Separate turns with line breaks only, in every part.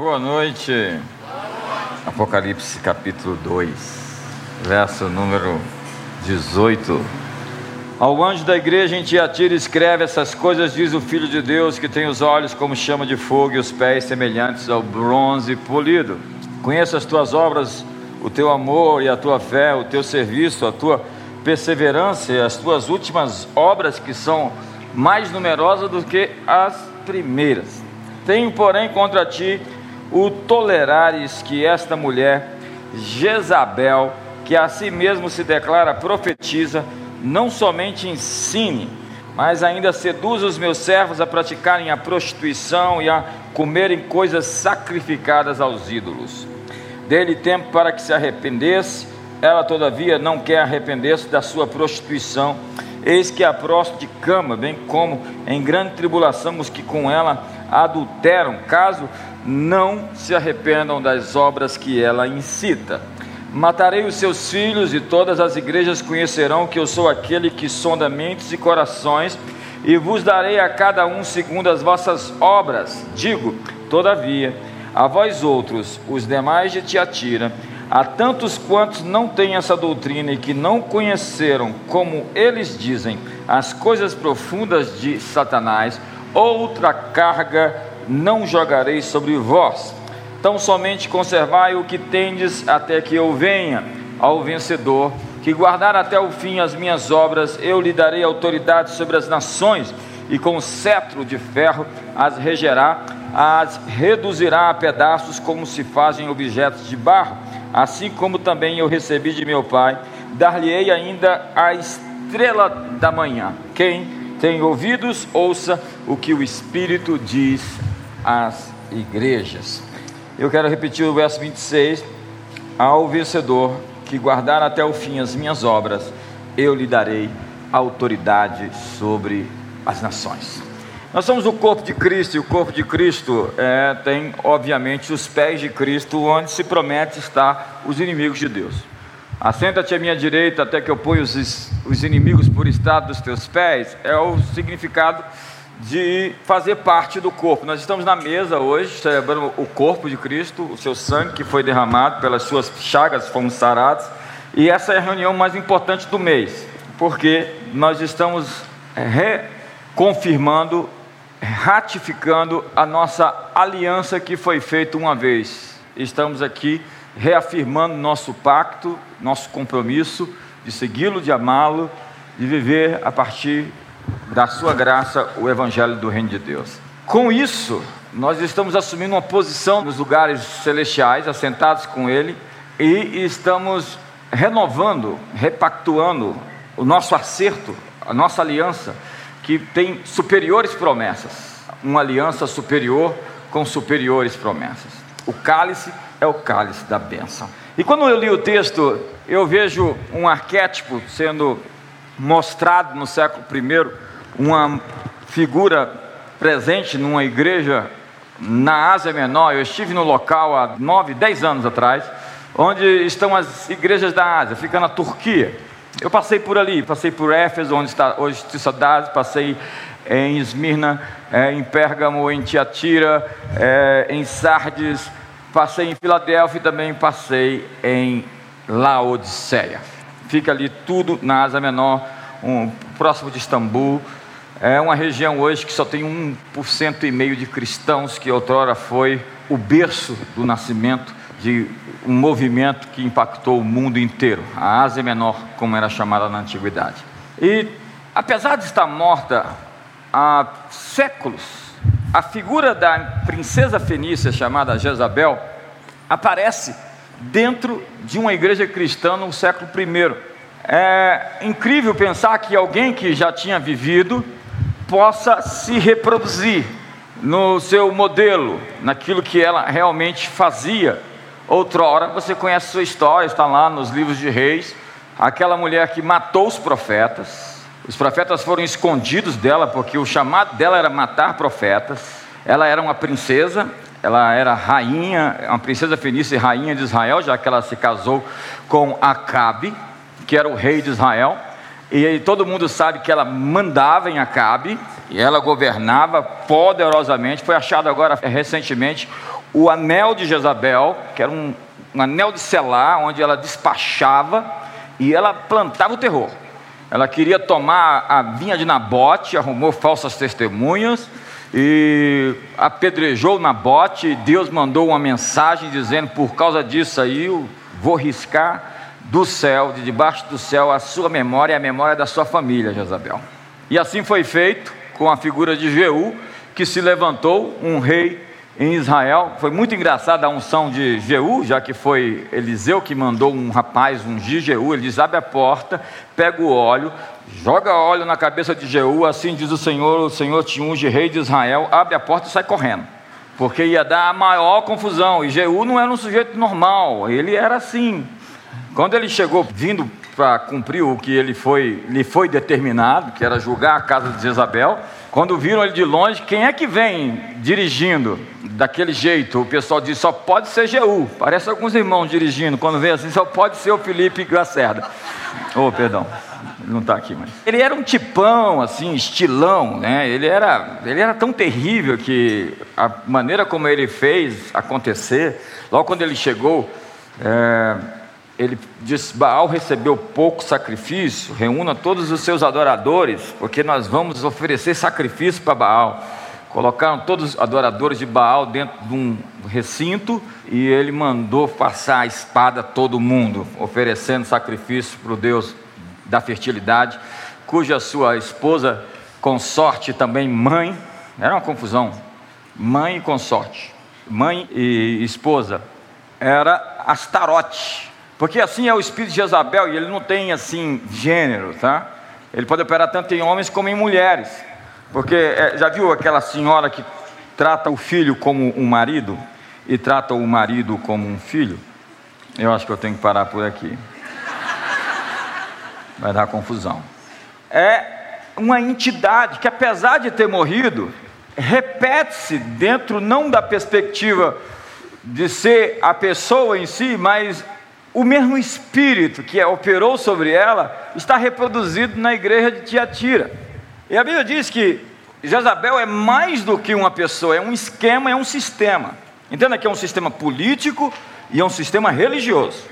Boa noite. Apocalipse capítulo 2, verso número 18. Ao anjo da igreja em Tiatira escreve essas coisas, diz o Filho de Deus, que tem os olhos como chama de fogo e os pés semelhantes ao bronze polido. Conheço as tuas obras, o teu amor e a tua fé, o teu serviço, a tua perseverança e as tuas últimas obras que são mais numerosas do que as primeiras. Tenho, porém, contra ti o tolerares que esta mulher, Jezabel, que a si mesmo se declara profetiza, não somente ensine, mas ainda seduz os meus servos a praticarem a prostituição e a comerem coisas sacrificadas aos ídolos. Dele tempo para que se arrependesse, ela todavia não quer arrepender-se da sua prostituição. Eis que a próstata de cama, bem como em grande tribulação os que com ela adulteram, caso não se arrependam das obras que ela incita. Matarei os seus filhos e todas as igrejas conhecerão que eu sou aquele que sonda mentes e corações e vos darei a cada um segundo as vossas obras. Digo, todavia, a vós outros, os demais de Tiatira, a tantos quantos não têm essa doutrina e que não conheceram, como eles dizem, as coisas profundas de Satanás, outra carga não jogarei sobre vós. Tão somente conservai o que tendes até que eu venha ao vencedor, que guardar até o fim as minhas obras, eu lhe darei autoridade sobre as nações, e com cetro de ferro as regerá, as reduzirá a pedaços como se fazem objetos de barro, assim como também eu recebi de meu Pai, dar-lhe-ei ainda a estrela da manhã. Quem tem ouvidos, ouça o que o Espírito diz às igrejas. Eu quero repetir o verso 26. Ao vencedor que guardar até o fim as minhas obras, eu lhe darei autoridade sobre as nações. Nós somos o corpo de Cristo, e o corpo de Cristo é, tem, obviamente, os pés de Cristo, onde se promete estar os inimigos de Deus. Assenta-te à minha direita até que eu ponha os, os inimigos por estado dos teus pés, é o significado de fazer parte do corpo. Nós estamos na mesa hoje, celebrando o corpo de Cristo, o seu sangue que foi derramado, pelas suas chagas fomos sarados, e essa é a reunião mais importante do mês, porque nós estamos reconfirmando, ratificando a nossa aliança que foi feita uma vez. Estamos aqui reafirmando nosso pacto, nosso compromisso de segui-lo, de amá-lo, de viver a partir da sua graça o evangelho do reino de Deus. Com isso, nós estamos assumindo uma posição nos lugares celestiais, assentados com ele, e estamos renovando, repactuando o nosso acerto, a nossa aliança, que tem superiores promessas, uma aliança superior com superiores promessas. O cálice é o cálice da bênção. E quando eu li o texto, eu vejo um arquétipo sendo mostrado no século I, uma figura presente numa igreja na Ásia Menor. Eu estive no local há nove, dez anos atrás, onde estão as igrejas da Ásia, fica na Turquia. Eu passei por ali, passei por Éfeso, onde está hoje Tissadaz, passei em Esmirna, é, em Pérgamo, em Tiatira, é, em Sardes, Passei em Filadélfia e também passei em Laodiceia. Fica ali tudo na Ásia Menor, um, próximo de Istambul. É uma região hoje que só tem 1% e meio de cristãos, que outrora foi o berço do nascimento de um movimento que impactou o mundo inteiro, a Ásia Menor, como era chamada na antiguidade. E apesar de estar morta há séculos, a figura da princesa fenícia chamada Jezabel aparece dentro de uma igreja cristã no século I. É incrível pensar que alguém que já tinha vivido possa se reproduzir no seu modelo, naquilo que ela realmente fazia. Outrora, você conhece sua história, está lá nos livros de reis, aquela mulher que matou os profetas, os profetas foram escondidos dela, porque o chamado dela era matar profetas. Ela era uma princesa, ela era rainha, uma princesa fenícia e rainha de Israel, já que ela se casou com Acabe, que era o rei de Israel. E todo mundo sabe que ela mandava em Acabe, e ela governava poderosamente. Foi achado agora recentemente o anel de Jezabel, que era um, um anel de selar, onde ela despachava e ela plantava o terror. Ela queria tomar a vinha de Nabote, arrumou falsas testemunhas e apedrejou Nabote. Deus mandou uma mensagem dizendo: por causa disso aí, eu vou riscar do céu, de debaixo do céu, a sua memória e a memória da sua família, Jezabel. E assim foi feito com a figura de Jeú, que se levantou, um rei em Israel. Foi muito engraçada a unção de Jeú, já que foi Eliseu que mandou um rapaz ungir Jeú. Ele diz: abre a porta, pega o óleo, joga óleo na cabeça de Jeú. Assim diz o Senhor: o Senhor te unge, rei de Israel. Abre a porta e sai correndo, porque ia dar a maior confusão. E Jeú não era um sujeito normal, ele era assim. Quando ele chegou vindo para cumprir o que ele foi, lhe foi determinado, que era julgar a casa de Jezabel, quando viram ele de longe, quem é que vem dirigindo daquele jeito? O pessoal diz: só pode ser Jeú. Parece alguns irmãos dirigindo. Quando vem assim, só pode ser o Felipe Lacerda. Oh, perdão, ele não está aqui mais. Ele era um tipão, assim, estilão, né? Ele era, ele era tão terrível que a maneira como ele fez acontecer, logo quando ele chegou, é, ele disse: Baal recebeu pouco sacrifício, reúna todos os seus adoradores, porque nós vamos oferecer sacrifício para Baal. Colocaram todos os adoradores de Baal dentro de um recinto e ele mandou passar a espada a todo mundo, oferecendo sacrifício para o Deus da fertilidade, cuja sua esposa, consorte também mãe, era uma confusão, mãe e consorte, mãe e esposa, era Astarote, porque assim é o espírito de Jezabel e ele não tem assim gênero, tá? Ele pode operar tanto em homens como em mulheres. Porque é, já viu aquela senhora que trata o filho como um marido e trata o marido como um filho? Eu acho que eu tenho que parar por aqui. Vai dar confusão. É uma entidade que, apesar de ter morrido, repete-se dentro não da perspectiva de ser a pessoa em si, mas o mesmo espírito que operou sobre ela está reproduzido na igreja de Tiatira. E a Bíblia diz que Jezabel é mais do que uma pessoa, é um esquema, é um sistema. Entenda que é um sistema político e é um sistema religioso.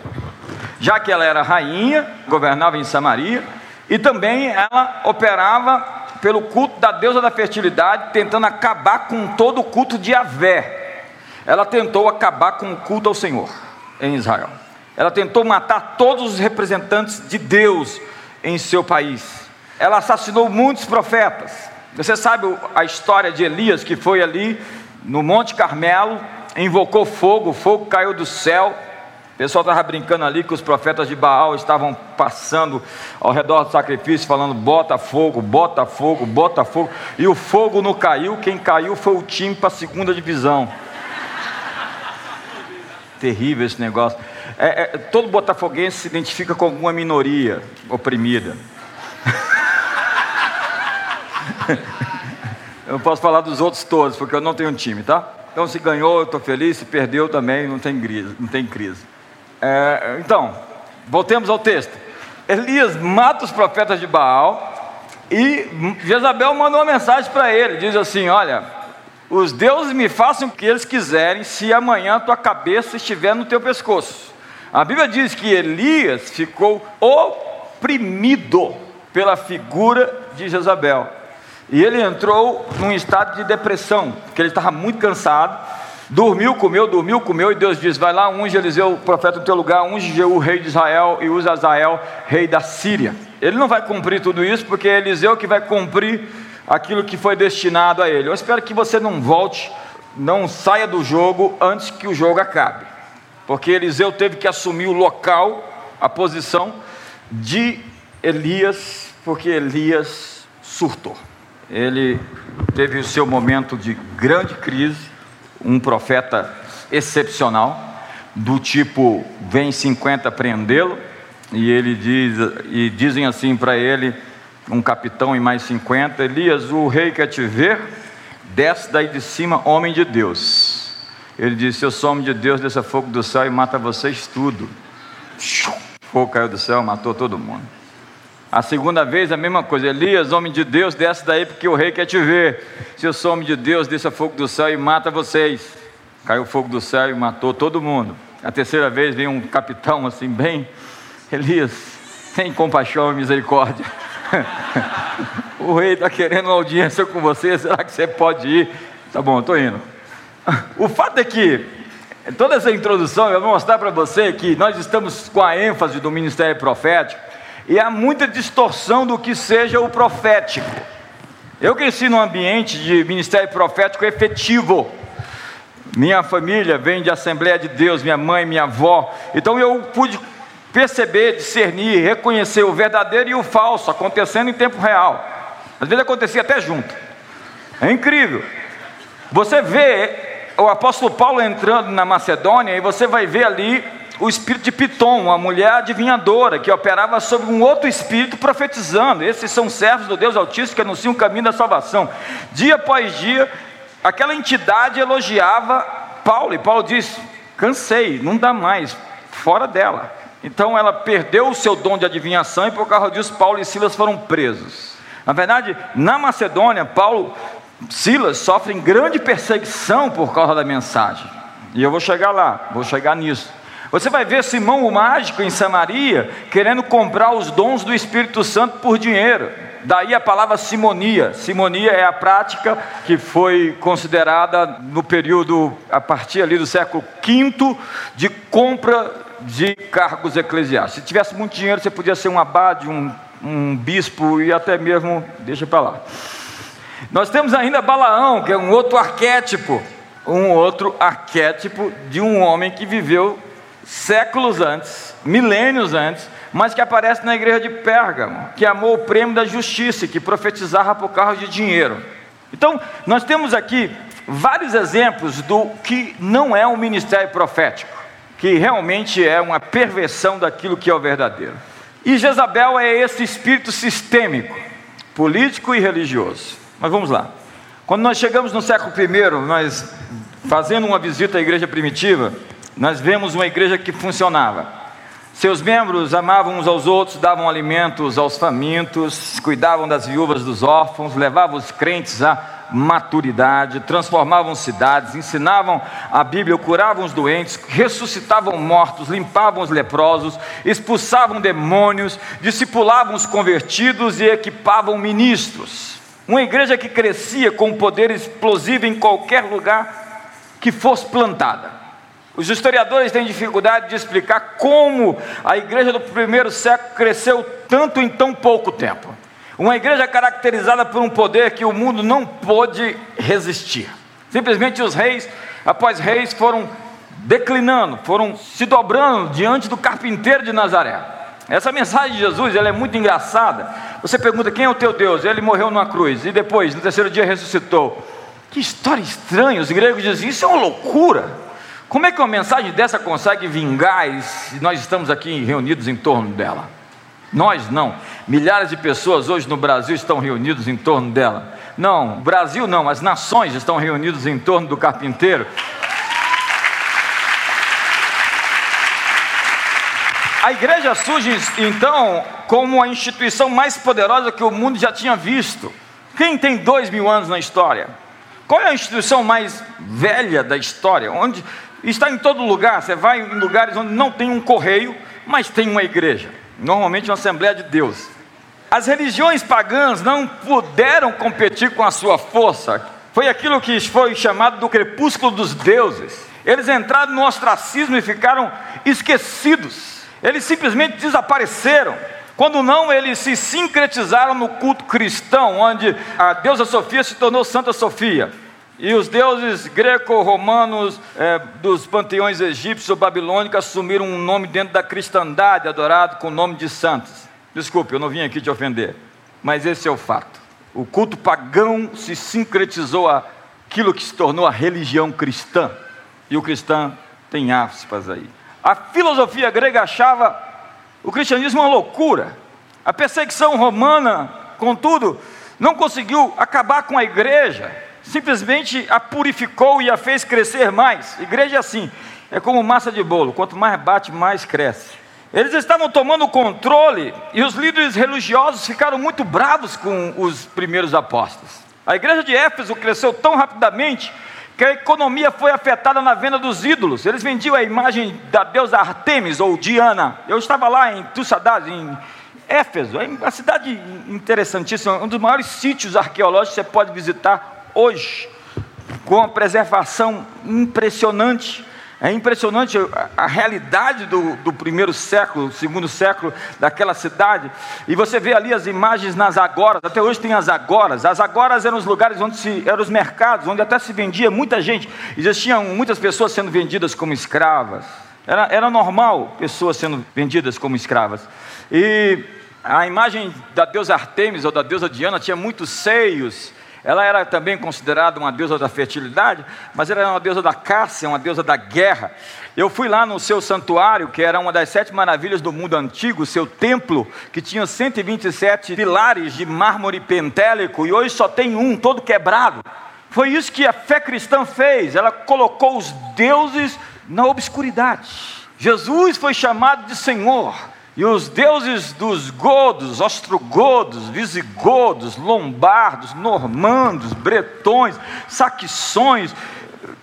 Já que ela era rainha, governava em Samaria, e também ela operava pelo culto da deusa da fertilidade, tentando acabar com todo o culto de Avé. Ela tentou acabar com o culto ao Senhor em Israel. Ela tentou matar todos os representantes de Deus em seu país. Ela assassinou muitos profetas. Você sabe a história de Elias que foi ali no Monte Carmelo, invocou fogo, o fogo caiu do céu. O pessoal estava brincando ali que os profetas de Baal estavam passando ao redor do sacrifício, falando: bota fogo, bota fogo, bota fogo. E o fogo não caiu, quem caiu foi o time para a segunda divisão. Terrível esse negócio. É, é, todo botafoguense se identifica com alguma minoria oprimida. eu não posso falar dos outros todos, porque eu não tenho um time, tá? Então, se ganhou, eu estou feliz, se perdeu também, não tem crise. Não tem crise. É, então, voltemos ao texto. Elias mata os profetas de Baal e Jezabel mandou uma mensagem para ele: diz assim: Olha, os deuses me façam o que eles quiserem, se amanhã tua cabeça estiver no teu pescoço. A Bíblia diz que Elias ficou oprimido pela figura de Jezabel. E ele entrou num estado de depressão, porque ele estava muito cansado. Dormiu, comeu, dormiu, comeu, e Deus diz: Vai lá, unge Eliseu, o profeta no teu lugar, unge Jeú, rei de Israel, e usa Azael, rei da Síria. Ele não vai cumprir tudo isso, porque é Eliseu que vai cumprir aquilo que foi destinado a ele. Eu espero que você não volte, não saia do jogo antes que o jogo acabe porque Eliseu teve que assumir o local, a posição de Elias, porque Elias surtou. Ele teve o seu momento de grande crise, um profeta excepcional, do tipo vem 50 prendê-lo, e ele diz, e dizem assim para ele, um capitão e mais 50, Elias, o rei quer te ver, desce daí de cima, homem de Deus. Ele disse: Eu sou homem de Deus, desça fogo do céu e mata vocês tudo. Fogo caiu do céu, matou todo mundo. A segunda vez a mesma coisa. Elias, homem de Deus, desce daí porque o rei quer te ver. Se eu sou homem de Deus, desça fogo do céu e mata vocês. Caiu fogo do céu e matou todo mundo. A terceira vez veio um capitão assim, bem, Elias, tem compaixão e misericórdia. o rei está querendo uma audiência com você, será que você pode ir? Tá bom, estou indo. O fato é que toda essa introdução eu vou mostrar para você que nós estamos com a ênfase do ministério profético e há muita distorção do que seja o profético. Eu cresci num ambiente de ministério profético efetivo. Minha família vem de Assembleia de Deus, minha mãe, minha avó. Então eu pude perceber, discernir, reconhecer o verdadeiro e o falso acontecendo em tempo real. Às vezes acontecia até junto. É incrível. Você vê o apóstolo Paulo entrando na Macedônia e você vai ver ali o espírito de Pitom, uma mulher adivinhadora que operava sobre um outro espírito profetizando. Esses são servos do Deus Altíssimo que anunciam o caminho da salvação. Dia após dia, aquela entidade elogiava Paulo e Paulo diz: cansei, não dá mais, fora dela. Então ela perdeu o seu dom de adivinhação e por causa disso Paulo e Silas foram presos. Na verdade, na Macedônia, Paulo Silas sofrem grande perseguição por causa da mensagem. E eu vou chegar lá, vou chegar nisso. Você vai ver Simão o mágico em Samaria querendo comprar os dons do Espírito Santo por dinheiro. Daí a palavra simonia. Simonia é a prática que foi considerada no período a partir ali do século V de compra de cargos eclesiásticos. Se tivesse muito dinheiro, você podia ser um abade, um, um bispo e até mesmo, deixa para lá. Nós temos ainda Balaão, que é um outro arquétipo, um outro arquétipo de um homem que viveu séculos antes, milênios antes, mas que aparece na igreja de Pérgamo, que amou o prêmio da justiça, que profetizava por causa de dinheiro. Então, nós temos aqui vários exemplos do que não é um ministério profético, que realmente é uma perversão daquilo que é o verdadeiro. E Jezabel é esse espírito sistêmico, político e religioso. Mas vamos lá. Quando nós chegamos no século I, nós fazendo uma visita à igreja primitiva, nós vemos uma igreja que funcionava. Seus membros amavam uns aos outros, davam alimentos aos famintos, cuidavam das viúvas dos órfãos, levavam os crentes à maturidade, transformavam cidades, ensinavam a Bíblia, curavam os doentes, ressuscitavam mortos, limpavam os leprosos, expulsavam demônios, discipulavam os convertidos e equipavam ministros. Uma igreja que crescia com poder explosivo em qualquer lugar que fosse plantada. Os historiadores têm dificuldade de explicar como a igreja do primeiro século cresceu tanto em tão pouco tempo. Uma igreja caracterizada por um poder que o mundo não pôde resistir. Simplesmente os reis, após reis, foram declinando, foram se dobrando diante do carpinteiro de Nazaré. Essa mensagem de Jesus ela é muito engraçada. Você pergunta quem é o teu Deus? Ele morreu numa cruz e depois, no terceiro dia, ressuscitou. Que história estranha. Os gregos dizem: Isso é uma loucura. Como é que uma mensagem dessa consegue vingar se nós estamos aqui reunidos em torno dela? Nós não. Milhares de pessoas hoje no Brasil estão reunidos em torno dela. Não, Brasil não, as nações estão reunidas em torno do carpinteiro A igreja surge então como a instituição mais poderosa que o mundo já tinha visto. Quem tem dois mil anos na história? Qual é a instituição mais velha da história? Onde está em todo lugar. Você vai em lugares onde não tem um correio, mas tem uma igreja. Normalmente uma Assembleia de Deus. As religiões pagãs não puderam competir com a sua força. Foi aquilo que foi chamado do crepúsculo dos deuses. Eles entraram no ostracismo e ficaram esquecidos. Eles simplesmente desapareceram. Quando não, eles se sincretizaram no culto cristão, onde a deusa Sofia se tornou Santa Sofia. E os deuses greco-romanos é, dos panteões egípcios ou babilônicos assumiram um nome dentro da cristandade, adorado com o nome de santos. Desculpe, eu não vim aqui te ofender, mas esse é o fato. O culto pagão se sincretizou aquilo que se tornou a religião cristã. E o cristão tem aspas aí. A filosofia grega achava o cristianismo uma loucura. A perseguição romana, contudo, não conseguiu acabar com a igreja, simplesmente a purificou e a fez crescer mais. Igreja é assim, é como massa de bolo, quanto mais bate, mais cresce. Eles estavam tomando controle e os líderes religiosos ficaram muito bravos com os primeiros apóstolos. A igreja de Éfeso cresceu tão rapidamente que a economia foi afetada na venda dos ídolos. Eles vendiam a imagem da deusa Artemis ou Diana. Eu estava lá em Tussadás, em Éfeso, é uma cidade interessantíssima, um dos maiores sítios arqueológicos que você pode visitar hoje, com uma preservação impressionante. É impressionante a, realidade do, do, primeiro século, segundo século daquela cidade. E você vê ali as imagens nas agoras, até hoje tem as agoras. As agoras eram os lugares onde se, eram os mercados, onde até se vendia muita gente. Existiam muitas pessoas sendo vendidas como escravas. Era, era normal pessoas sendo vendidas como escravas. E a imagem da deusa Artemis ou da deusa Diana tinha muitos seios ela era também considerada uma deusa da fertilidade, mas era uma deusa da caça, uma deusa da guerra. Eu fui lá no seu santuário, que era uma das sete maravilhas do mundo antigo, seu templo, que tinha 127 pilares de mármore pentélico, e hoje só tem um, todo quebrado. Foi isso que a fé cristã fez, ela colocou os deuses na obscuridade. Jesus foi chamado de Senhor. E os deuses dos godos, ostrogodos, visigodos, lombardos, normandos, bretões, saxões,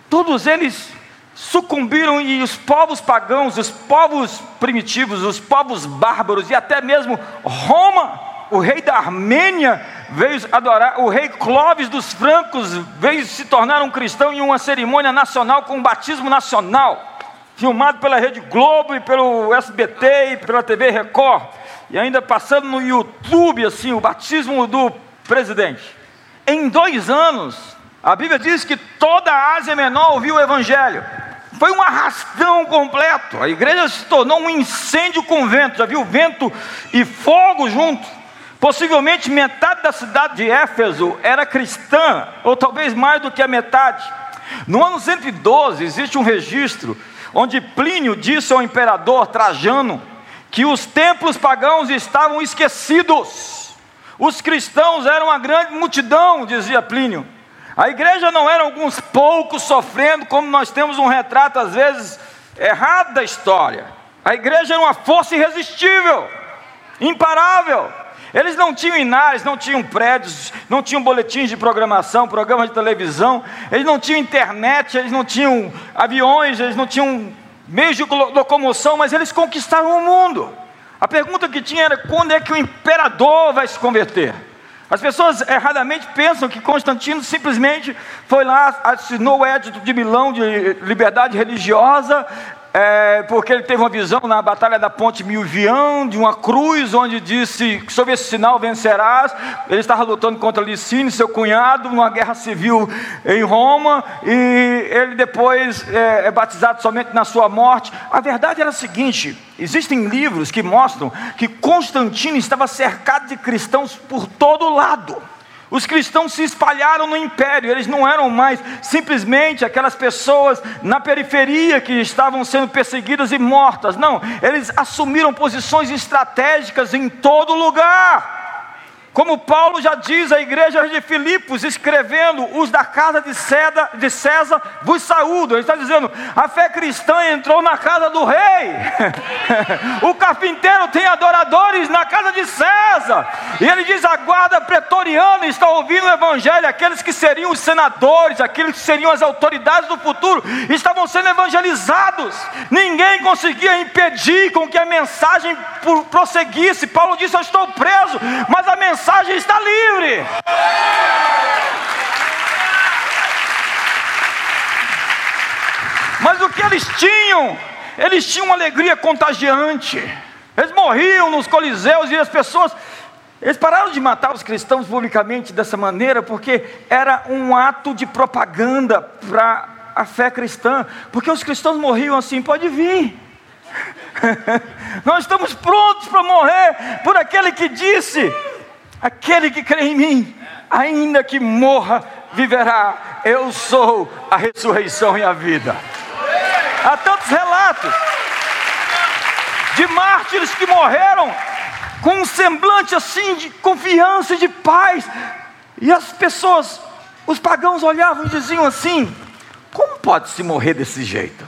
todos eles sucumbiram e os povos pagãos, os povos primitivos, os povos bárbaros e até mesmo Roma, o rei da Armênia veio adorar, o rei Clovis dos francos veio se tornar um cristão em uma cerimônia nacional com um batismo nacional filmado pela Rede Globo e pelo SBT e pela TV Record, e ainda passando no YouTube, assim, o batismo do presidente. Em dois anos, a Bíblia diz que toda a Ásia Menor ouviu o Evangelho. Foi um arrastão completo. A igreja se tornou um incêndio com vento. Já viu vento e fogo junto. Possivelmente metade da cidade de Éfeso era cristã, ou talvez mais do que a metade. No ano 112 existe um registro onde Plínio disse ao imperador Trajano que os templos pagãos estavam esquecidos. Os cristãos eram uma grande multidão, dizia Plínio. A igreja não era alguns poucos sofrendo, como nós temos um retrato às vezes errado da história. A igreja era uma força irresistível, imparável. Eles não tinham inares, não tinham prédios, não tinham boletins de programação, programas de televisão, eles não tinham internet, eles não tinham aviões, eles não tinham meios de locomoção, mas eles conquistaram o mundo. A pergunta que tinha era quando é que o imperador vai se converter? As pessoas erradamente pensam que Constantino simplesmente foi lá, assinou o Edito de Milão de liberdade religiosa, é, porque ele teve uma visão na batalha da Ponte Milvião, de uma cruz, onde disse: sob esse sinal vencerás. Ele estava lutando contra Licínio, seu cunhado, numa guerra civil em Roma, e ele depois é, é batizado somente na sua morte. A verdade era a seguinte: existem livros que mostram que Constantino estava cercado de cristãos por todo lado. Os cristãos se espalharam no império, eles não eram mais simplesmente aquelas pessoas na periferia que estavam sendo perseguidas e mortas, não, eles assumiram posições estratégicas em todo lugar. Como Paulo já diz à igreja de Filipos, escrevendo, os da casa de, César, de César vos saúdo. Ele está dizendo, a fé cristã entrou na casa do rei. o carpinteiro tem adoradores na casa de César. E ele diz, a guarda pretoriana está ouvindo o evangelho. Aqueles que seriam os senadores, aqueles que seriam as autoridades do futuro, estavam sendo evangelizados. Ninguém conseguia impedir com que a mensagem prosseguisse. Paulo disse, eu estou preso, mas a mensagem mensagem está livre. Mas o que eles tinham? Eles tinham uma alegria contagiante. Eles morriam nos coliseus e as pessoas eles pararam de matar os cristãos publicamente dessa maneira porque era um ato de propaganda para a fé cristã, porque os cristãos morriam assim, pode vir. Nós estamos prontos para morrer por aquele que disse: Aquele que crê em mim, ainda que morra, viverá. Eu sou a ressurreição e a vida. Há tantos relatos de mártires que morreram com um semblante assim de confiança e de paz. E as pessoas, os pagãos olhavam e diziam assim: como pode se morrer desse jeito?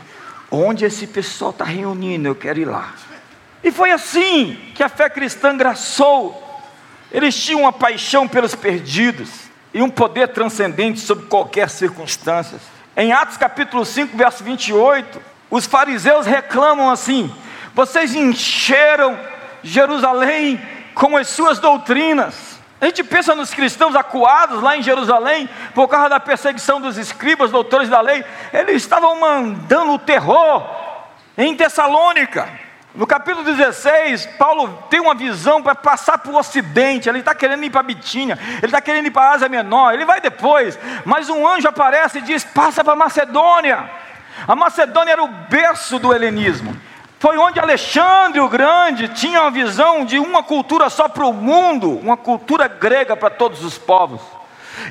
Onde esse pessoal está reunindo? Eu quero ir lá. E foi assim que a fé cristã graçou eles tinham uma paixão pelos perdidos e um poder transcendente sobre qualquer circunstância. Em Atos capítulo 5, verso 28, os fariseus reclamam assim: vocês encheram Jerusalém com as suas doutrinas. A gente pensa nos cristãos acuados lá em Jerusalém, por causa da perseguição dos escribas, doutores da lei, eles estavam mandando o terror em Tessalônica. No capítulo 16, Paulo tem uma visão para passar para o ocidente. Ele está querendo ir para Bitínia, ele está querendo ir para a Ásia Menor. Ele vai depois, mas um anjo aparece e diz: Passa para Macedônia. A Macedônia era o berço do helenismo. Foi onde Alexandre o Grande tinha uma visão de uma cultura só para o mundo, uma cultura grega para todos os povos.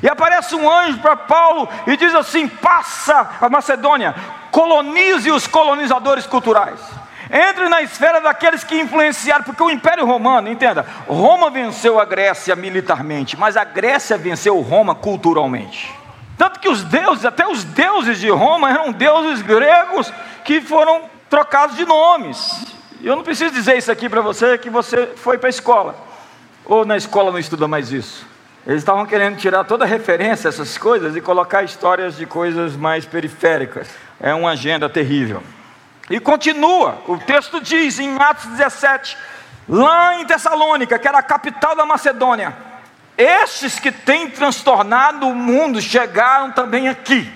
E aparece um anjo para Paulo e diz assim: Passa a Macedônia, colonize os colonizadores culturais. Entre na esfera daqueles que influenciaram, porque o Império Romano, entenda, Roma venceu a Grécia militarmente, mas a Grécia venceu Roma culturalmente. Tanto que os deuses, até os deuses de Roma, eram deuses gregos que foram trocados de nomes. Eu não preciso dizer isso aqui para você, que você foi para a escola, ou na escola não estuda mais isso. Eles estavam querendo tirar toda a referência a essas coisas e colocar histórias de coisas mais periféricas. É uma agenda terrível. E continua, o texto diz em Atos 17, lá em Tessalônica, que era a capital da Macedônia, estes que têm transtornado o mundo chegaram também aqui.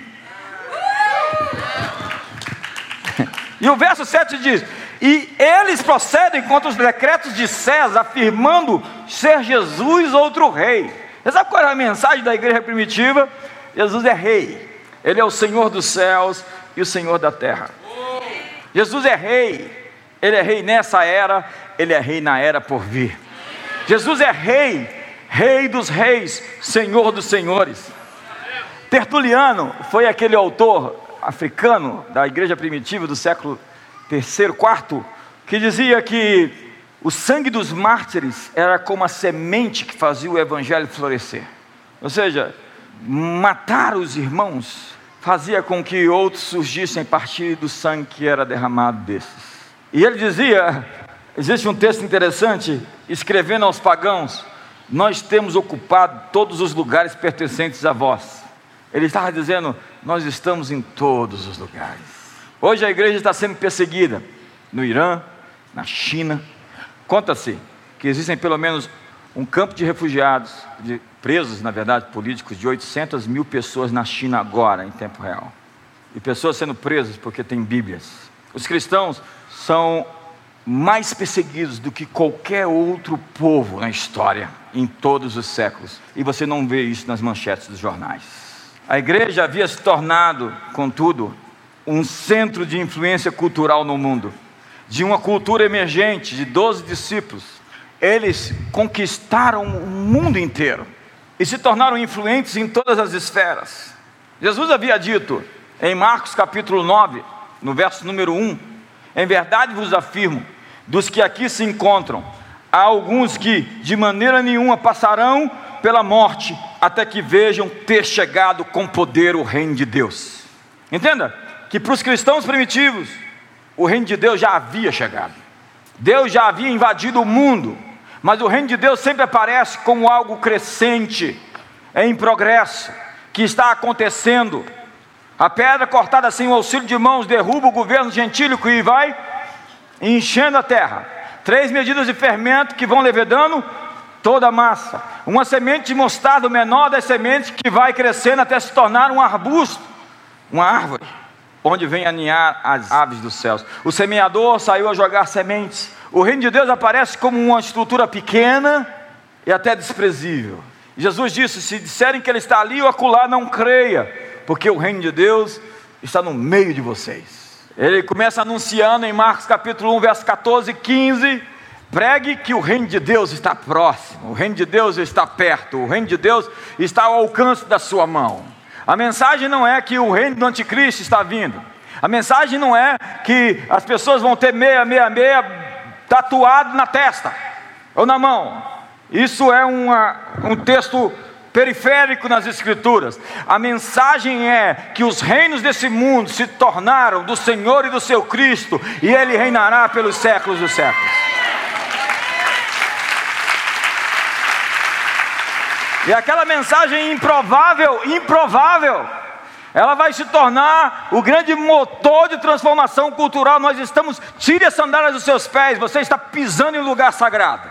E o verso 7 diz: E eles procedem contra os decretos de César, afirmando ser Jesus outro rei. Você sabe qual era a mensagem da igreja primitiva? Jesus é rei, ele é o Senhor dos céus e o Senhor da terra. Jesus é rei, ele é rei nessa era, ele é rei na era por vir. Jesus é rei, rei dos reis, senhor dos senhores. Tertuliano foi aquele autor africano da igreja primitiva do século terceiro, quarto, que dizia que o sangue dos mártires era como a semente que fazia o evangelho florescer. Ou seja, matar os irmãos fazia com que outros surgissem a partir do sangue que era derramado desses. E ele dizia: existe um texto interessante, escrevendo aos pagãos: Nós temos ocupado todos os lugares pertencentes a vós. Ele estava dizendo: Nós estamos em todos os lugares. Hoje a igreja está sendo perseguida no Irã, na China. Conta-se que existem pelo menos um campo de refugiados, de presos, na verdade, políticos, de 800 mil pessoas na China agora, em tempo real. E pessoas sendo presas porque têm Bíblias. Os cristãos são mais perseguidos do que qualquer outro povo na história, em todos os séculos. E você não vê isso nas manchetes dos jornais. A igreja havia se tornado, contudo, um centro de influência cultural no mundo, de uma cultura emergente de 12 discípulos. Eles conquistaram o mundo inteiro e se tornaram influentes em todas as esferas. Jesus havia dito em Marcos capítulo 9, no verso número 1: Em verdade vos afirmo, dos que aqui se encontram, há alguns que de maneira nenhuma passarão pela morte, até que vejam ter chegado com poder o reino de Deus. Entenda que para os cristãos primitivos, o reino de Deus já havia chegado, Deus já havia invadido o mundo, mas o reino de Deus sempre aparece como algo crescente, em progresso, que está acontecendo. A pedra cortada sem o auxílio de mãos derruba o governo gentílico e vai enchendo a terra. Três medidas de fermento que vão levedando toda a massa. Uma semente de mostarda menor das sementes que vai crescendo até se tornar um arbusto, uma árvore, onde vem aninhar as aves dos céus. O semeador saiu a jogar sementes o reino de Deus aparece como uma estrutura pequena e até desprezível. Jesus disse: se disserem que Ele está ali ou acolá, não creia, porque o reino de Deus está no meio de vocês. Ele começa anunciando em Marcos capítulo 1, verso 14 e 15: pregue que o reino de Deus está próximo, o reino de Deus está perto, o reino de Deus está ao alcance da sua mão. A mensagem não é que o reino do anticristo está vindo, a mensagem não é que as pessoas vão ter meia, meia, meia tatuado na testa ou na mão. Isso é uma, um texto periférico nas Escrituras. A mensagem é que os reinos desse mundo se tornaram do Senhor e do seu Cristo, e Ele reinará pelos séculos dos séculos. E aquela mensagem improvável, improvável, ela vai se tornar o grande motor de transformação cultural. Nós estamos, tire as sandálias dos seus pés, você está pisando em lugar sagrado.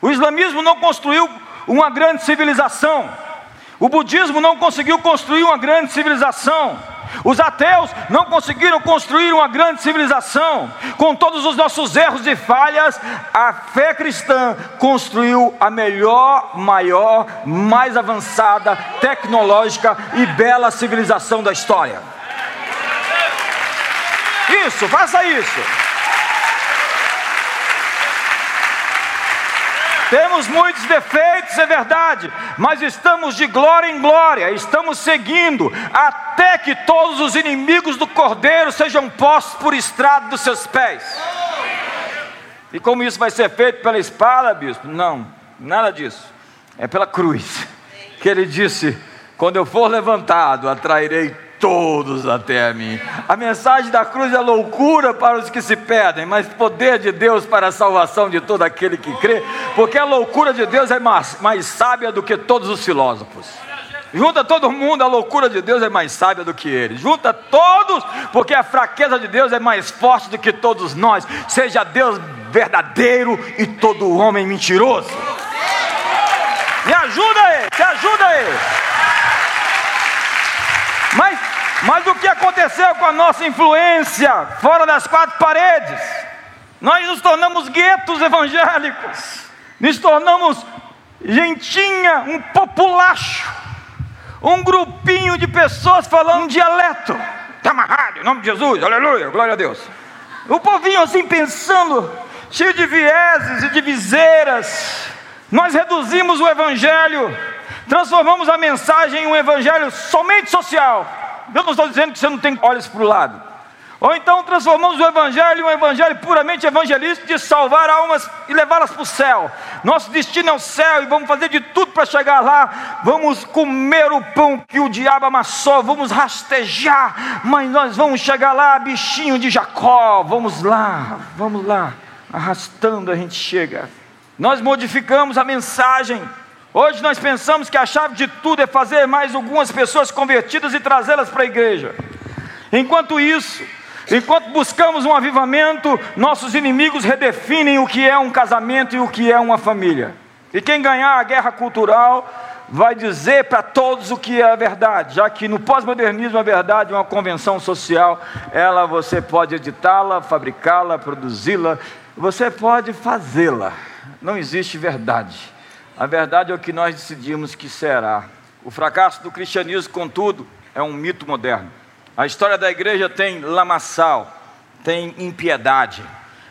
O islamismo não construiu uma grande civilização, o budismo não conseguiu construir uma grande civilização. Os ateus não conseguiram construir uma grande civilização. Com todos os nossos erros e falhas, a fé cristã construiu a melhor, maior, mais avançada, tecnológica e bela civilização da história. Isso, faça isso. Temos muitos defeitos, é verdade, mas estamos de glória em glória, estamos seguindo até que todos os inimigos do Cordeiro sejam postos por estrado dos seus pés. E como isso vai ser feito pela espada, bispo? Não, nada disso. É pela cruz. Que ele disse: quando eu for levantado, atrairei todos até a mim. A mensagem da cruz é loucura para os que se perdem, mas poder de Deus para a salvação de todo aquele que crê, porque a loucura de Deus é mais, mais sábia do que todos os filósofos. Junta todo mundo, a loucura de Deus é mais sábia do que ele. Junta todos, porque a fraqueza de Deus é mais forte do que todos nós. Seja Deus verdadeiro e todo homem mentiroso. Me ajuda aí, te ajuda aí. Mas o que aconteceu com a nossa influência fora das quatro paredes? Nós nos tornamos guetos evangélicos, nos tornamos gentinha, um populacho, um grupinho de pessoas falando dialeto. Está amarrado, em nome de Jesus, aleluia, glória a Deus. O povinho assim pensando, cheio de vieses e de viseiras. Nós reduzimos o evangelho, transformamos a mensagem em um evangelho somente social eu não estou dizendo que você não tem olhos para o lado. Ou então transformamos o Evangelho em um Evangelho puramente evangelista de salvar almas e levá-las para o céu. Nosso destino é o céu e vamos fazer de tudo para chegar lá. Vamos comer o pão que o diabo amassou, vamos rastejar, mas nós vamos chegar lá, bichinho de Jacó. Vamos lá, vamos lá, arrastando a gente chega. Nós modificamos a mensagem Hoje nós pensamos que a chave de tudo é fazer mais algumas pessoas convertidas e trazê-las para a igreja. Enquanto isso, enquanto buscamos um avivamento, nossos inimigos redefinem o que é um casamento e o que é uma família. E quem ganhar a guerra cultural vai dizer para todos o que é a verdade, já que no pós-modernismo a verdade é uma convenção social, ela você pode editá-la, fabricá-la, produzi-la, você pode fazê-la. Não existe verdade. A verdade é o que nós decidimos que será. O fracasso do cristianismo, contudo, é um mito moderno. A história da igreja tem lamaçal, tem impiedade,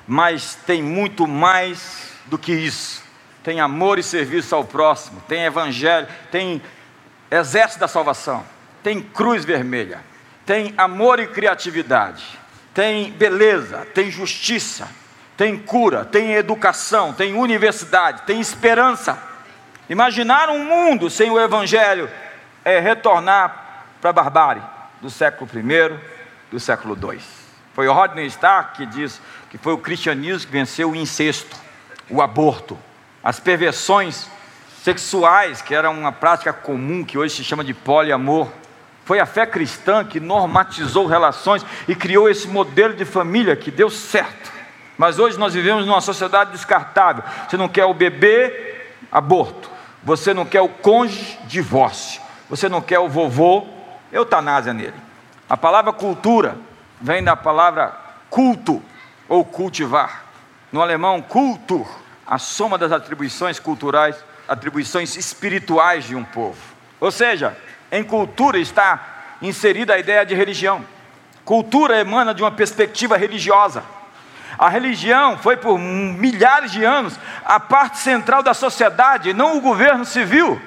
mas tem muito mais do que isso. Tem amor e serviço ao próximo, tem evangelho, tem exército da salvação, tem cruz vermelha, tem amor e criatividade, tem beleza, tem justiça, tem cura, tem educação, tem universidade, tem esperança. Imaginar um mundo sem o Evangelho é retornar para a barbárie do século I, do século II. Foi Rodney Stark que diz que foi o cristianismo que venceu o incesto, o aborto, as perversões sexuais, que era uma prática comum, que hoje se chama de poliamor. Foi a fé cristã que normatizou relações e criou esse modelo de família que deu certo. Mas hoje nós vivemos numa sociedade descartável. Você não quer o bebê, aborto. Você não quer o cônjuge, divórcio. Você não quer o vovô, eutanásia nele. A palavra cultura vem da palavra culto ou cultivar. No alemão, cultur, a soma das atribuições culturais, atribuições espirituais de um povo. Ou seja, em cultura está inserida a ideia de religião. Cultura emana de uma perspectiva religiosa. A religião foi por milhares de anos a parte central da sociedade, não o governo civil.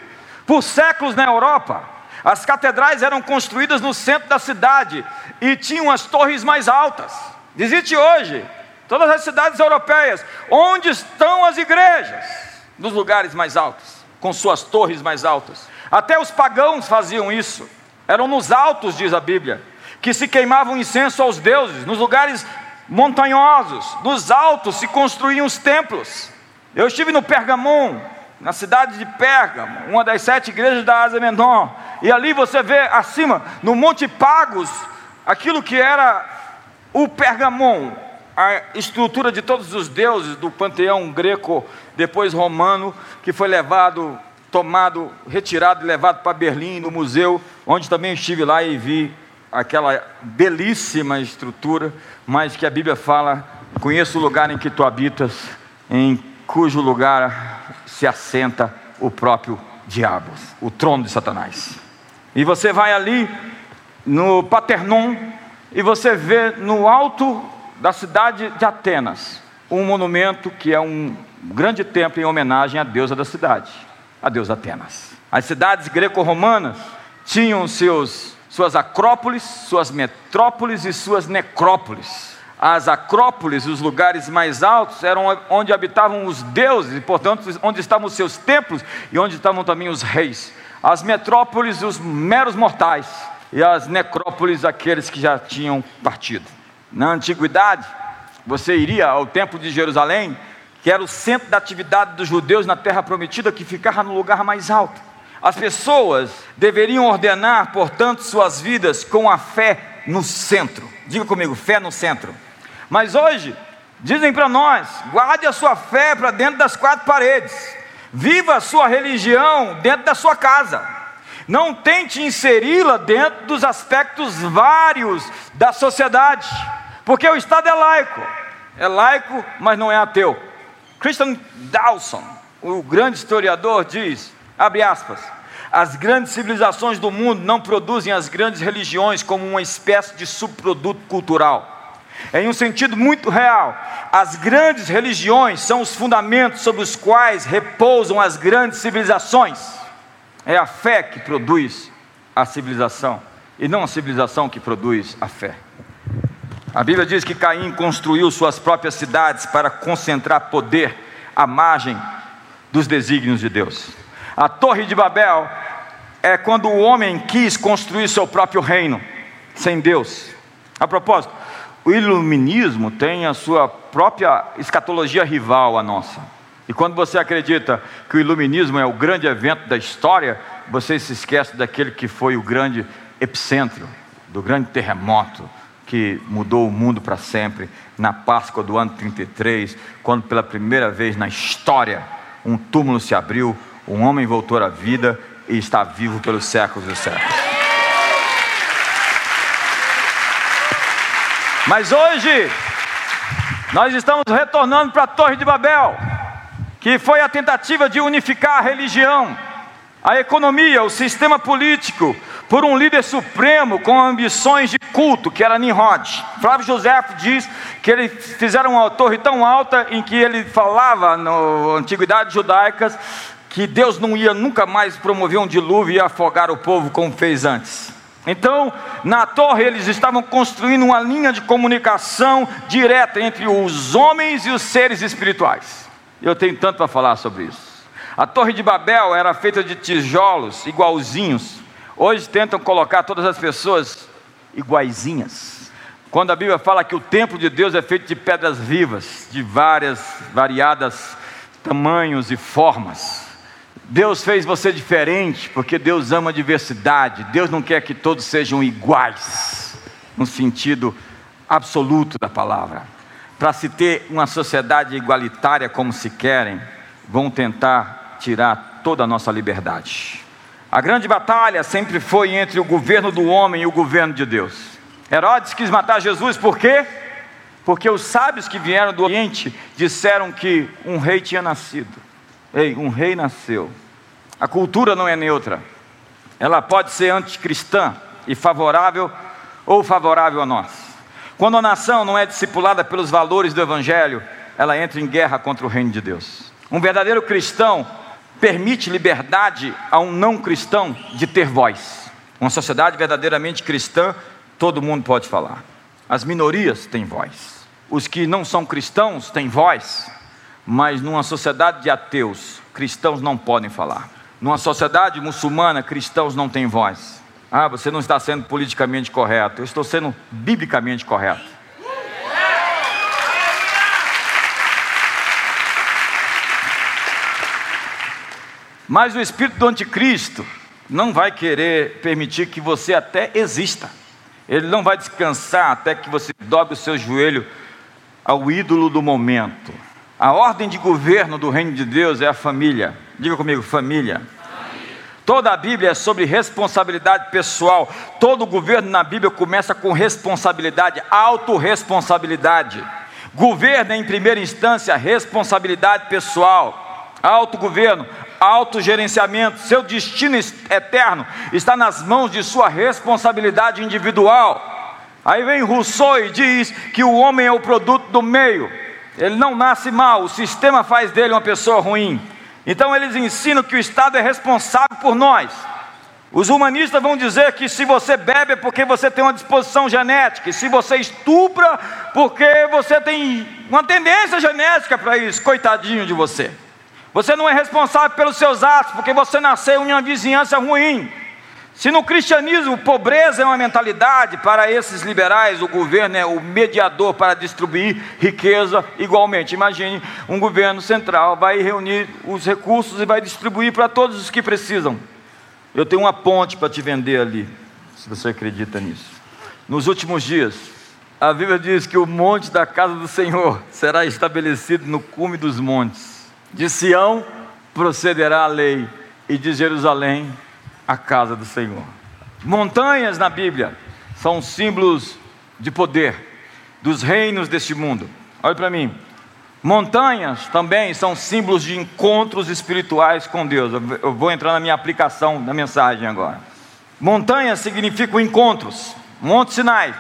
Por séculos na Europa, as catedrais eram construídas no centro da cidade e tinham as torres mais altas. Visite hoje todas as cidades europeias, onde estão as igrejas? Nos lugares mais altos, com suas torres mais altas. Até os pagãos faziam isso. Eram nos altos, diz a Bíblia, que se queimavam incenso aos deuses, nos lugares montanhosos, nos altos se construíam os templos. Eu estive no Pergamon, na cidade de Pérgamo, uma das sete igrejas da Ásia Menor. E ali você vê acima, no Monte Pagos, aquilo que era o Pergamon, a estrutura de todos os deuses do panteão greco, depois romano, que foi levado, tomado, retirado e levado para Berlim, no museu, onde também estive lá e vi aquela belíssima estrutura, mas que a Bíblia fala: conheço o lugar em que tu habitas, em cujo lugar se assenta o próprio diabo, o trono de Satanás. E você vai ali no Paternon e você vê no alto da cidade de Atenas um monumento que é um grande templo em homenagem à deusa da cidade, a deusa Atenas. As cidades greco-romanas tinham seus, suas acrópolis, suas metrópoles e suas necrópolis. As acrópolis, os lugares mais altos, eram onde habitavam os deuses, e portanto, onde estavam os seus templos e onde estavam também os reis. As metrópoles, os meros mortais e as necrópolis aqueles que já tinham partido. Na antiguidade, você iria ao templo de Jerusalém, que era o centro da atividade dos judeus na terra prometida, que ficava no lugar mais alto. As pessoas deveriam ordenar, portanto, suas vidas com a fé no centro. Diga comigo, fé no centro. Mas hoje, dizem para nós: guarde a sua fé para dentro das quatro paredes, viva a sua religião dentro da sua casa. Não tente inseri-la dentro dos aspectos vários da sociedade, porque o Estado é laico, é laico, mas não é ateu. Christian Dawson, o grande historiador, diz: abre aspas, as grandes civilizações do mundo não produzem as grandes religiões como uma espécie de subproduto cultural. Em um sentido muito real, as grandes religiões são os fundamentos sobre os quais repousam as grandes civilizações. É a fé que produz a civilização e não a civilização que produz a fé. A Bíblia diz que Caim construiu suas próprias cidades para concentrar poder à margem dos desígnios de Deus. A Torre de Babel é quando o homem quis construir seu próprio reino sem Deus. A propósito, o iluminismo tem a sua própria escatologia rival à nossa. E quando você acredita que o iluminismo é o grande evento da história, você se esquece daquele que foi o grande epicentro, do grande terremoto que mudou o mundo para sempre, na Páscoa do ano 33, quando pela primeira vez na história um túmulo se abriu, um homem voltou à vida e está vivo pelos séculos dos séculos. Mas hoje, nós estamos retornando para a Torre de Babel que foi a tentativa de unificar a religião, a economia, o sistema político, por um líder supremo com ambições de culto, que era Nimrod. Flávio José diz que eles fizeram uma torre tão alta em que ele falava na antiguidade judaica que Deus não ia nunca mais promover um dilúvio e afogar o povo como fez antes. Então, na torre eles estavam construindo uma linha de comunicação direta entre os homens e os seres espirituais. Eu tenho tanto para falar sobre isso. A Torre de Babel era feita de tijolos igualzinhos. Hoje tentam colocar todas as pessoas iguaizinhas. Quando a Bíblia fala que o templo de Deus é feito de pedras vivas, de várias, variadas tamanhos e formas. Deus fez você diferente, porque Deus ama a diversidade. Deus não quer que todos sejam iguais, no sentido absoluto da palavra para se ter uma sociedade igualitária como se querem, vão tentar tirar toda a nossa liberdade. A grande batalha sempre foi entre o governo do homem e o governo de Deus. Herodes quis matar Jesus por quê? Porque os sábios que vieram do Oriente disseram que um rei tinha nascido. Ei, um rei nasceu. A cultura não é neutra. Ela pode ser anticristã e favorável ou favorável a nós. Quando a nação não é discipulada pelos valores do Evangelho, ela entra em guerra contra o reino de Deus. Um verdadeiro cristão permite liberdade a um não cristão de ter voz. Uma sociedade verdadeiramente cristã, todo mundo pode falar. As minorias têm voz. Os que não são cristãos têm voz. Mas numa sociedade de ateus, cristãos não podem falar. Numa sociedade muçulmana, cristãos não têm voz. Ah, você não está sendo politicamente correto. Eu estou sendo biblicamente correto. Mas o espírito do anticristo não vai querer permitir que você até exista. Ele não vai descansar até que você dobre o seu joelho ao ídolo do momento. A ordem de governo do reino de Deus é a família. Diga comigo, família. Toda a Bíblia é sobre responsabilidade pessoal. Todo governo na Bíblia começa com responsabilidade, autorresponsabilidade. Governo é, em primeira instância, responsabilidade pessoal. Autogoverno, autogerenciamento, seu destino eterno está nas mãos de sua responsabilidade individual. Aí vem Rousseau e diz que o homem é o produto do meio. Ele não nasce mal, o sistema faz dele uma pessoa ruim. Então eles ensinam que o Estado é responsável por nós. Os humanistas vão dizer que se você bebe é porque você tem uma disposição genética, e se você estupra, porque você tem uma tendência genética para isso, coitadinho de você. Você não é responsável pelos seus atos, porque você nasceu em uma vizinhança ruim. Se no cristianismo pobreza é uma mentalidade, para esses liberais o governo é o mediador para distribuir riqueza igualmente. Imagine um governo central vai reunir os recursos e vai distribuir para todos os que precisam. Eu tenho uma ponte para te vender ali, se você acredita nisso. Nos últimos dias, a Bíblia diz que o monte da casa do Senhor será estabelecido no cume dos montes. De Sião procederá a lei, e de Jerusalém a casa do Senhor. Montanhas na Bíblia são símbolos de poder dos reinos deste mundo. Olha para mim. Montanhas também são símbolos de encontros espirituais com Deus. Eu vou entrar na minha aplicação da mensagem agora. Montanhas significam encontros. Monte Sinai.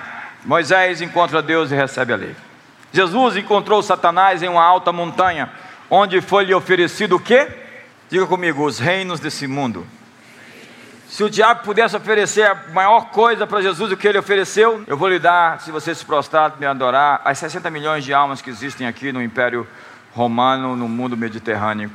Moisés encontra Deus e recebe a lei. Jesus encontrou Satanás em uma alta montanha, onde foi lhe oferecido o quê? Diga comigo, os reinos desse mundo. Se o diabo pudesse oferecer a maior coisa para Jesus, o que ele ofereceu, eu vou lhe dar, se você se prostrar, me adorar, as 60 milhões de almas que existem aqui no Império Romano, no mundo mediterrâneo,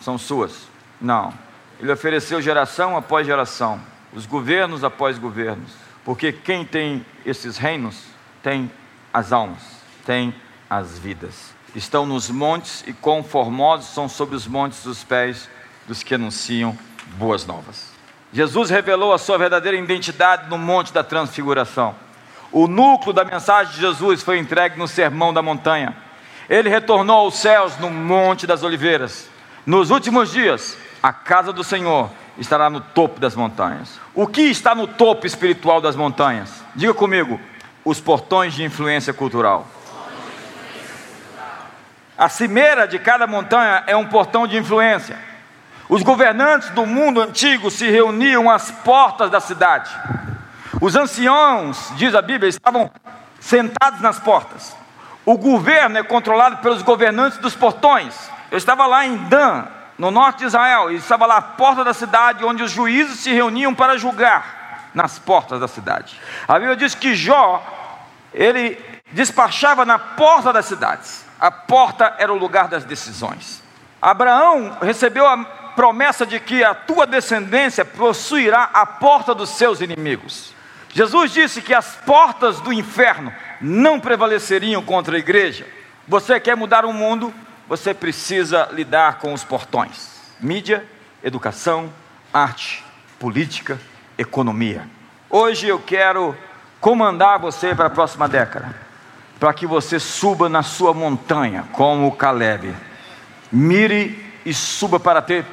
são suas. Não. Ele ofereceu geração após geração, os governos após governos, porque quem tem esses reinos tem as almas, tem as vidas. Estão nos montes e conformosos são sobre os montes os pés dos que anunciam boas novas. Jesus revelou a sua verdadeira identidade no Monte da Transfiguração. O núcleo da mensagem de Jesus foi entregue no Sermão da Montanha. Ele retornou aos céus no Monte das Oliveiras. Nos últimos dias, a casa do Senhor estará no topo das montanhas. O que está no topo espiritual das montanhas? Diga comigo: os portões de influência cultural. A cimeira de cada montanha é um portão de influência. Os governantes do mundo antigo se reuniam às portas da cidade. Os anciãos, diz a Bíblia, estavam sentados nas portas. O governo é controlado pelos governantes dos portões. Eu estava lá em Dan, no norte de Israel, e estava lá à porta da cidade, onde os juízes se reuniam para julgar, nas portas da cidade. A Bíblia diz que Jó, ele despachava na porta das cidades. A porta era o lugar das decisões. Abraão recebeu a promessa de que a tua descendência possuirá a porta dos seus inimigos. Jesus disse que as portas do inferno não prevaleceriam contra a igreja. Você quer mudar o mundo? Você precisa lidar com os portões: mídia, educação, arte, política, economia. Hoje eu quero comandar você para a próxima década, para que você suba na sua montanha, como o Caleb. Mire e suba para ter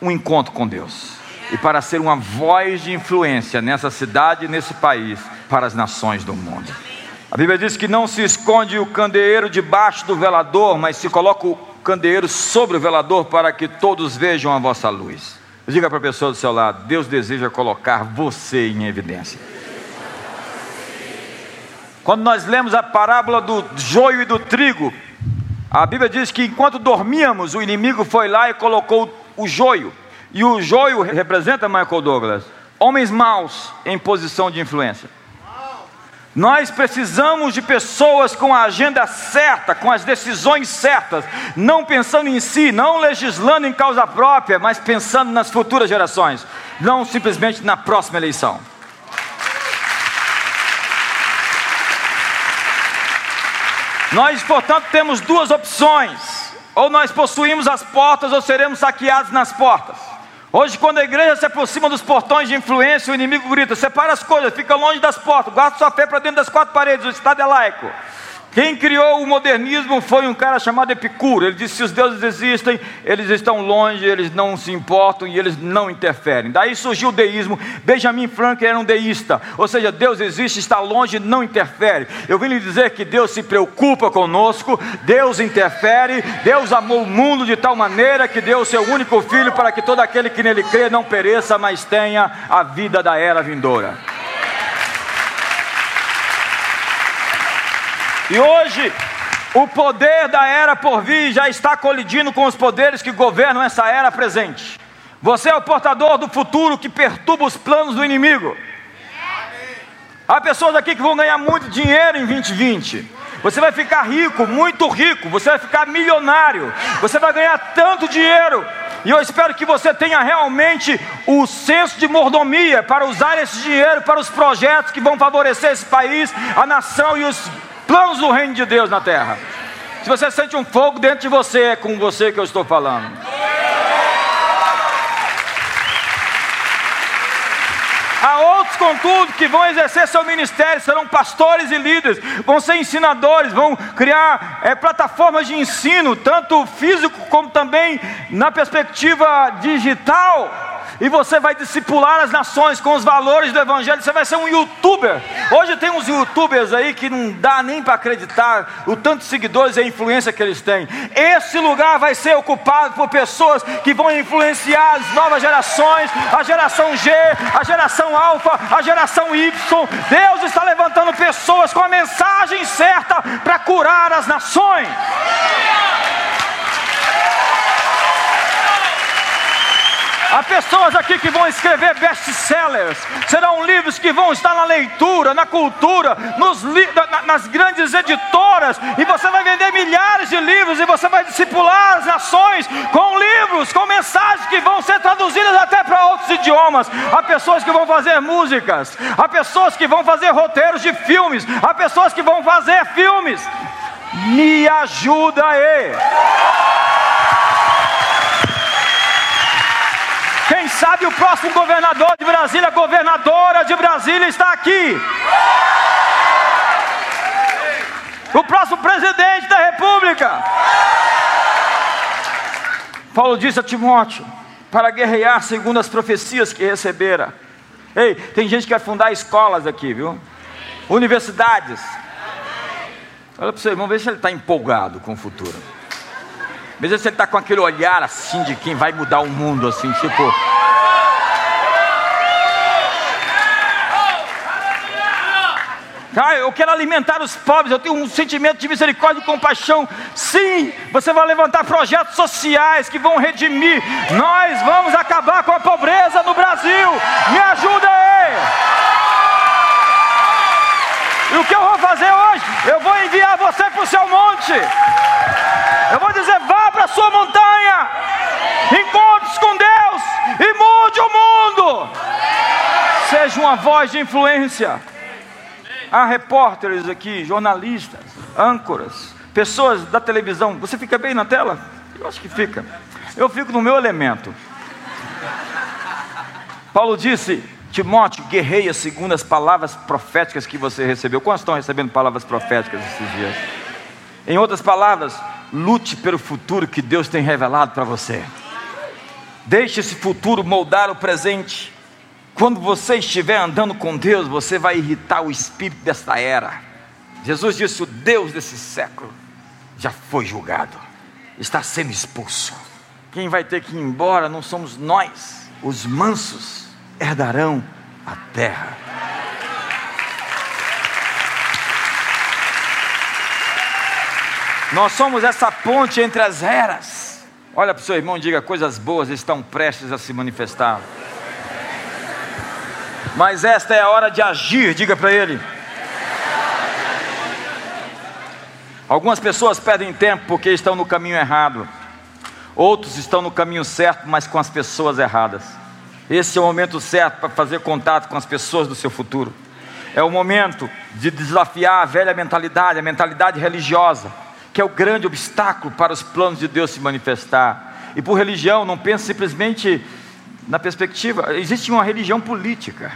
um encontro com Deus e para ser uma voz de influência nessa cidade nesse país para as nações do mundo. A Bíblia diz que não se esconde o candeeiro debaixo do velador, mas se coloca o candeeiro sobre o velador para que todos vejam a vossa luz. Diga para a pessoa do seu lado: Deus deseja colocar você em evidência. Quando nós lemos a parábola do joio e do trigo, a Bíblia diz que enquanto dormíamos, o inimigo foi lá e colocou o joio. E o joio representa, Michael Douglas, homens maus em posição de influência. Nós precisamos de pessoas com a agenda certa, com as decisões certas, não pensando em si, não legislando em causa própria, mas pensando nas futuras gerações, não simplesmente na próxima eleição. Nós, portanto, temos duas opções: ou nós possuímos as portas, ou seremos saqueados nas portas. Hoje, quando a igreja se aproxima dos portões de influência, o inimigo grita: separa as coisas, fica longe das portas, guarda sua fé para dentro das quatro paredes, o Estado é laico. Quem criou o modernismo foi um cara chamado Epicuro. Ele disse: se os deuses existem, eles estão longe, eles não se importam e eles não interferem. Daí surgiu o deísmo. Benjamin Franklin era um deísta, ou seja, Deus existe, está longe, não interfere. Eu vim lhe dizer que Deus se preocupa conosco, Deus interfere, Deus amou o mundo de tal maneira que deu o seu único filho para que todo aquele que nele crê não pereça, mas tenha a vida da era vindoura. E hoje, o poder da era por vir já está colidindo com os poderes que governam essa era presente. Você é o portador do futuro que perturba os planos do inimigo. Há pessoas aqui que vão ganhar muito dinheiro em 2020. Você vai ficar rico, muito rico. Você vai ficar milionário. Você vai ganhar tanto dinheiro. E eu espero que você tenha realmente o senso de mordomia para usar esse dinheiro para os projetos que vão favorecer esse país, a nação e os planos do reino de Deus na terra. Se você sente um fogo dentro de você, é com você que eu estou falando. Há outros, contudo, que vão exercer seu ministério, serão pastores e líderes, vão ser ensinadores, vão criar é, plataformas de ensino, tanto físico como também na perspectiva digital e você vai discipular as nações com os valores do Evangelho. Você vai ser um youtuber. Hoje tem uns youtubers aí que não dá nem para acreditar o tanto de seguidores e a influência que eles têm. Esse lugar vai ser ocupado por pessoas que vão influenciar as novas gerações, a geração G, a geração Alfa, a geração Y. Deus está levantando pessoas com a mensagem certa para curar as nações. Há pessoas aqui que vão escrever best-sellers, serão livros que vão estar na leitura, na cultura, nos na, nas grandes editoras, e você vai vender milhares de livros, e você vai discipular as nações com livros, com mensagens que vão ser traduzidas até para outros idiomas. Há pessoas que vão fazer músicas, há pessoas que vão fazer roteiros de filmes, há pessoas que vão fazer filmes. Me ajuda aí. Sabe o próximo governador de Brasília, governadora de Brasília está aqui. O próximo presidente da República. Paulo disse a Timóteo: para guerrear segundo as profecias que recebera. Ei, tem gente que vai fundar escolas aqui, viu? Universidades. Olha para você, vamos ver se ele está empolgado com o futuro. Mesmo se ele está com aquele olhar assim de quem vai mudar o mundo, assim, tipo. Ah, eu quero alimentar os pobres, eu tenho um sentimento de misericórdia e compaixão. Sim, você vai levantar projetos sociais que vão redimir. Nós vamos acabar com a pobreza no Brasil. Me ajuda aí. E o que eu vou fazer hoje? Eu vou enviar você para o seu monte. Eu vou dizer: vá para a sua montanha, encontre-se com Deus e mude o mundo. Seja uma voz de influência. Há repórteres aqui, jornalistas, âncoras, pessoas da televisão. Você fica bem na tela? Eu acho que fica. Eu fico no meu elemento. Paulo disse: Timóteo, guerreia segundo as palavras proféticas que você recebeu. Quantos estão recebendo palavras proféticas esses dias? Em outras palavras, lute pelo futuro que Deus tem revelado para você. Deixe esse futuro moldar o presente. Quando você estiver andando com Deus, você vai irritar o espírito desta era. Jesus disse: o Deus desse século já foi julgado, está sendo expulso. Quem vai ter que ir embora não somos nós, os mansos herdarão a terra. Nós somos essa ponte entre as eras. Olha para o seu irmão e diga: coisas boas estão prestes a se manifestar. Mas esta é a hora de agir, diga para ele. Algumas pessoas perdem tempo porque estão no caminho errado. Outros estão no caminho certo, mas com as pessoas erradas. Esse é o momento certo para fazer contato com as pessoas do seu futuro. É o momento de desafiar a velha mentalidade, a mentalidade religiosa que é o grande obstáculo para os planos de Deus se manifestar. E por religião, não pense simplesmente na perspectiva, existe uma religião política.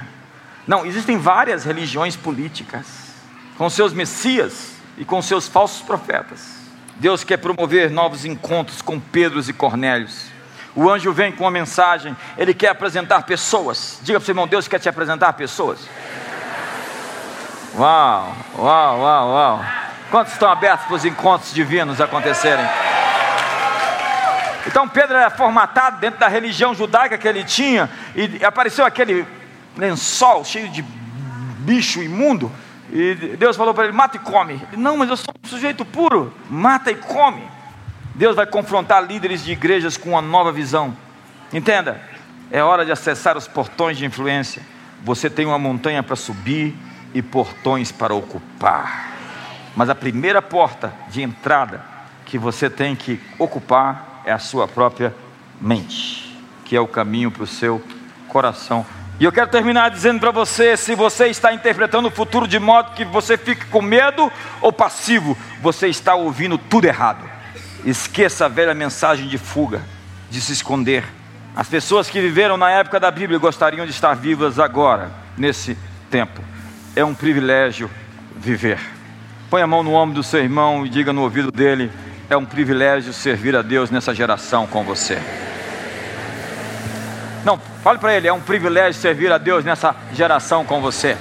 Não, existem várias religiões políticas, com seus messias e com seus falsos profetas. Deus quer promover novos encontros com Pedros e Cornélios. O anjo vem com uma mensagem, ele quer apresentar pessoas. Diga para o seu irmão, Deus quer te apresentar pessoas. Uau, uau, uau, uau. Quantos estão abertos para os encontros divinos acontecerem? Então Pedro era formatado dentro da religião judaica que ele tinha, e apareceu aquele lençol cheio de bicho imundo, e Deus falou para ele: mata e come. Ele, Não, mas eu sou um sujeito puro, mata e come. Deus vai confrontar líderes de igrejas com uma nova visão. Entenda, é hora de acessar os portões de influência. Você tem uma montanha para subir e portões para ocupar. Mas a primeira porta de entrada que você tem que ocupar é a sua própria mente, que é o caminho para o seu coração. E eu quero terminar dizendo para você: se você está interpretando o futuro de modo que você fique com medo ou passivo, você está ouvindo tudo errado. Esqueça a velha mensagem de fuga, de se esconder. As pessoas que viveram na época da Bíblia gostariam de estar vivas agora, nesse tempo. É um privilégio viver. Põe a mão no ombro do seu irmão e diga no ouvido dele: é um privilégio servir a Deus nessa geração com você. Não, fale para ele: é um privilégio servir a Deus nessa geração com você.